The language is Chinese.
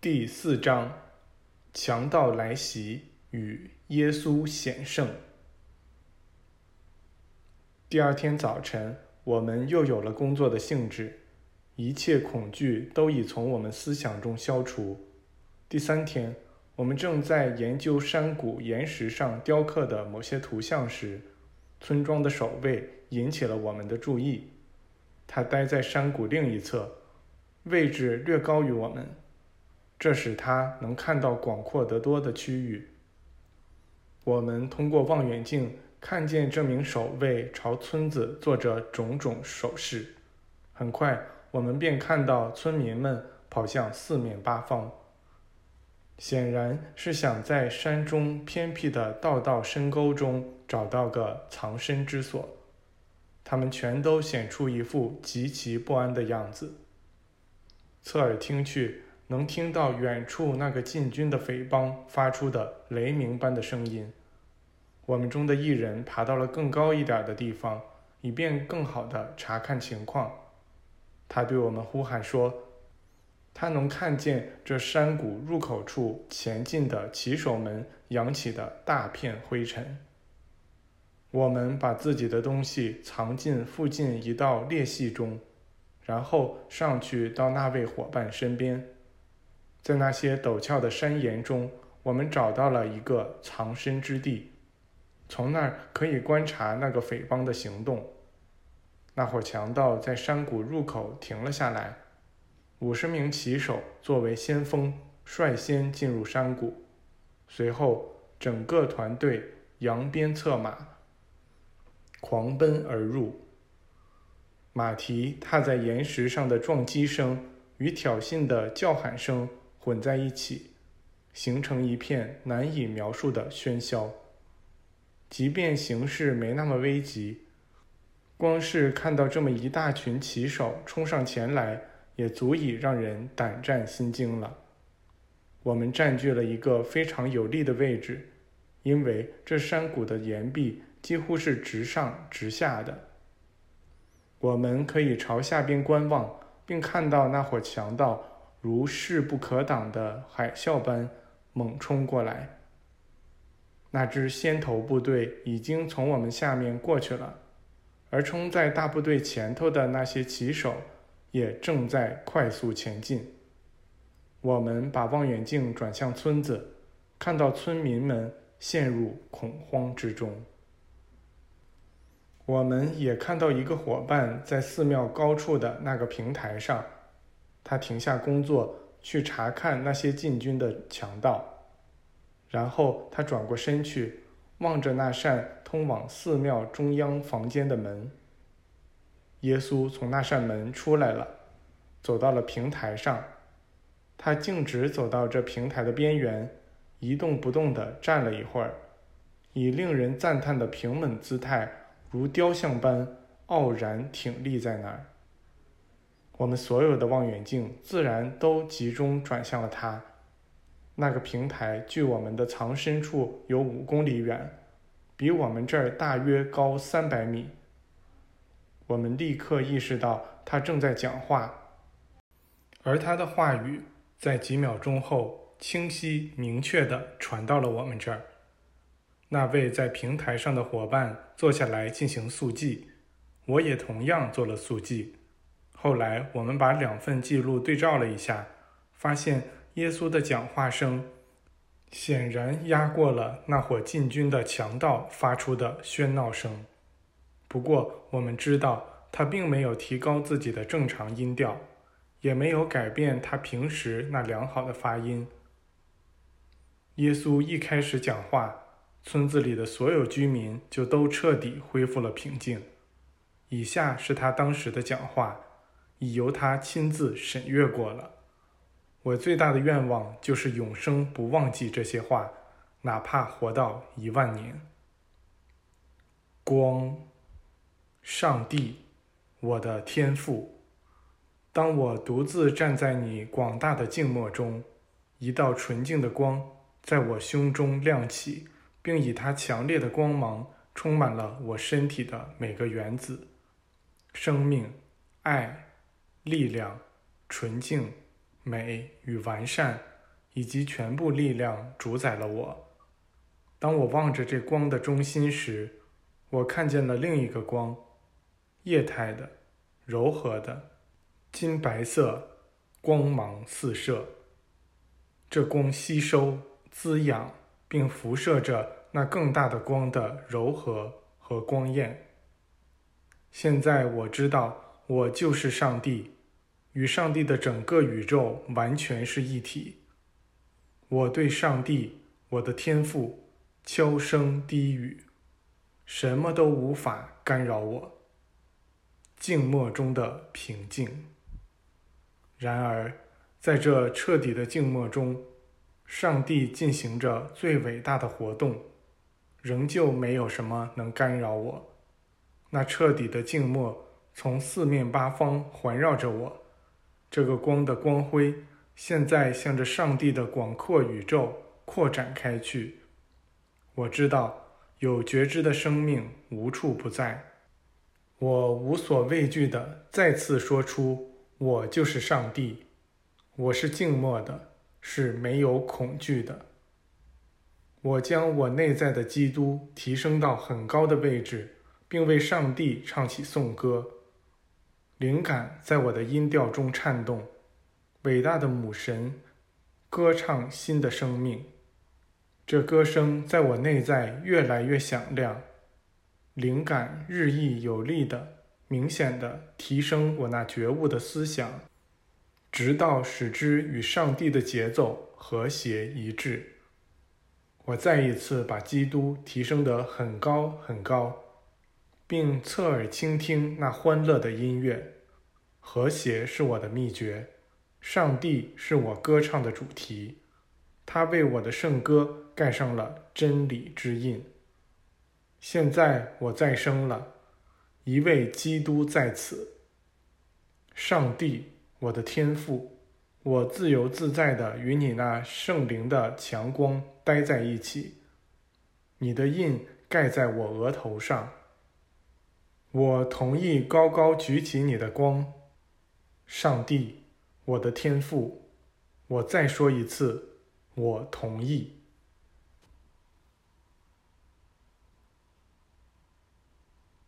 第四章：强盗来袭与耶稣显圣。第二天早晨，我们又有了工作的兴致，一切恐惧都已从我们思想中消除。第三天，我们正在研究山谷岩石上雕刻的某些图像时，村庄的守卫引起了我们的注意。他待在山谷另一侧。位置略高于我们，这使他能看到广阔得多的区域。我们通过望远镜看见这名守卫朝村子做着种种手势。很快，我们便看到村民们跑向四面八方，显然是想在山中偏僻的道道深沟中找到个藏身之所。他们全都显出一副极其不安的样子。侧耳听去，能听到远处那个禁军的匪帮发出的雷鸣般的声音。我们中的一人爬到了更高一点的地方，以便更好地查看情况。他对我们呼喊说：“他能看见这山谷入口处前进的骑手们扬起的大片灰尘。”我们把自己的东西藏进附近一道裂隙中。然后上去到那位伙伴身边，在那些陡峭的山岩中，我们找到了一个藏身之地，从那儿可以观察那个匪帮的行动。那伙强盗在山谷入口停了下来，五十名骑手作为先锋，率先进入山谷，随后整个团队扬鞭策马，狂奔而入。马蹄踏在岩石上的撞击声与挑衅的叫喊声混在一起，形成一片难以描述的喧嚣。即便形势没那么危急，光是看到这么一大群骑手冲上前来，也足以让人胆战心惊了。我们占据了一个非常有利的位置，因为这山谷的岩壁几乎是直上直下的。我们可以朝下边观望，并看到那伙强盗如势不可挡的海啸般猛冲过来。那支先头部队已经从我们下面过去了，而冲在大部队前头的那些骑手也正在快速前进。我们把望远镜转向村子，看到村民们陷入恐慌之中。我们也看到一个伙伴在寺庙高处的那个平台上，他停下工作去查看那些进军的强盗，然后他转过身去，望着那扇通往寺庙中央房间的门。耶稣从那扇门出来了，走到了平台上，他径直走到这平台的边缘，一动不动地站了一会儿，以令人赞叹的平稳姿态。如雕像般傲然挺立在那儿。我们所有的望远镜自然都集中转向了他。那个平台距我们的藏身处有五公里远，比我们这儿大约高三百米。我们立刻意识到他正在讲话，而他的话语在几秒钟后清晰明确地传到了我们这儿。那位在平台上的伙伴坐下来进行速记，我也同样做了速记。后来我们把两份记录对照了一下，发现耶稣的讲话声显然压过了那伙进军的强盗发出的喧闹声。不过我们知道他并没有提高自己的正常音调，也没有改变他平时那良好的发音。耶稣一开始讲话。村子里的所有居民就都彻底恢复了平静。以下是他当时的讲话，已由他亲自审阅过了。我最大的愿望就是永生不忘记这些话，哪怕活到一万年。光，上帝，我的天赋。当我独自站在你广大的静默中，一道纯净的光在我胸中亮起。并以它强烈的光芒充满了我身体的每个原子，生命、爱、力量、纯净、美与完善，以及全部力量主宰了我。当我望着这光的中心时，我看见了另一个光，液态的、柔和的、金白色，光芒四射。这光吸收、滋养并辐射着那更大的光的柔和和光艳。现在我知道，我就是上帝，与上帝的整个宇宙完全是一体。我对上帝，我的天赋。悄声低语，什么都无法干扰我。静默中的平静。然而，在这彻底的静默中，上帝进行着最伟大的活动，仍旧没有什么能干扰我。那彻底的静默从四面八方环绕着我。这个光的光辉现在向着上帝的广阔宇宙扩展开去。我知道有觉知的生命无处不在。我无所畏惧地再次说出：“我就是上帝。”我是静默的，是没有恐惧的。我将我内在的基督提升到很高的位置，并为上帝唱起颂歌。灵感在我的音调中颤动。伟大的母神，歌唱新的生命。这歌声在我内在越来越响亮，灵感日益有力的、明显的提升我那觉悟的思想，直到使之与上帝的节奏和谐一致。我再一次把基督提升得很高很高，并侧耳倾听那欢乐的音乐。和谐是我的秘诀，上帝是我歌唱的主题。他为我的圣歌盖上了真理之印。现在我再生了，一位基督在此。上帝，我的天赋，我自由自在的与你那圣灵的强光待在一起。你的印盖在我额头上。我同意高高举起你的光。上帝，我的天赋，我再说一次。我同意。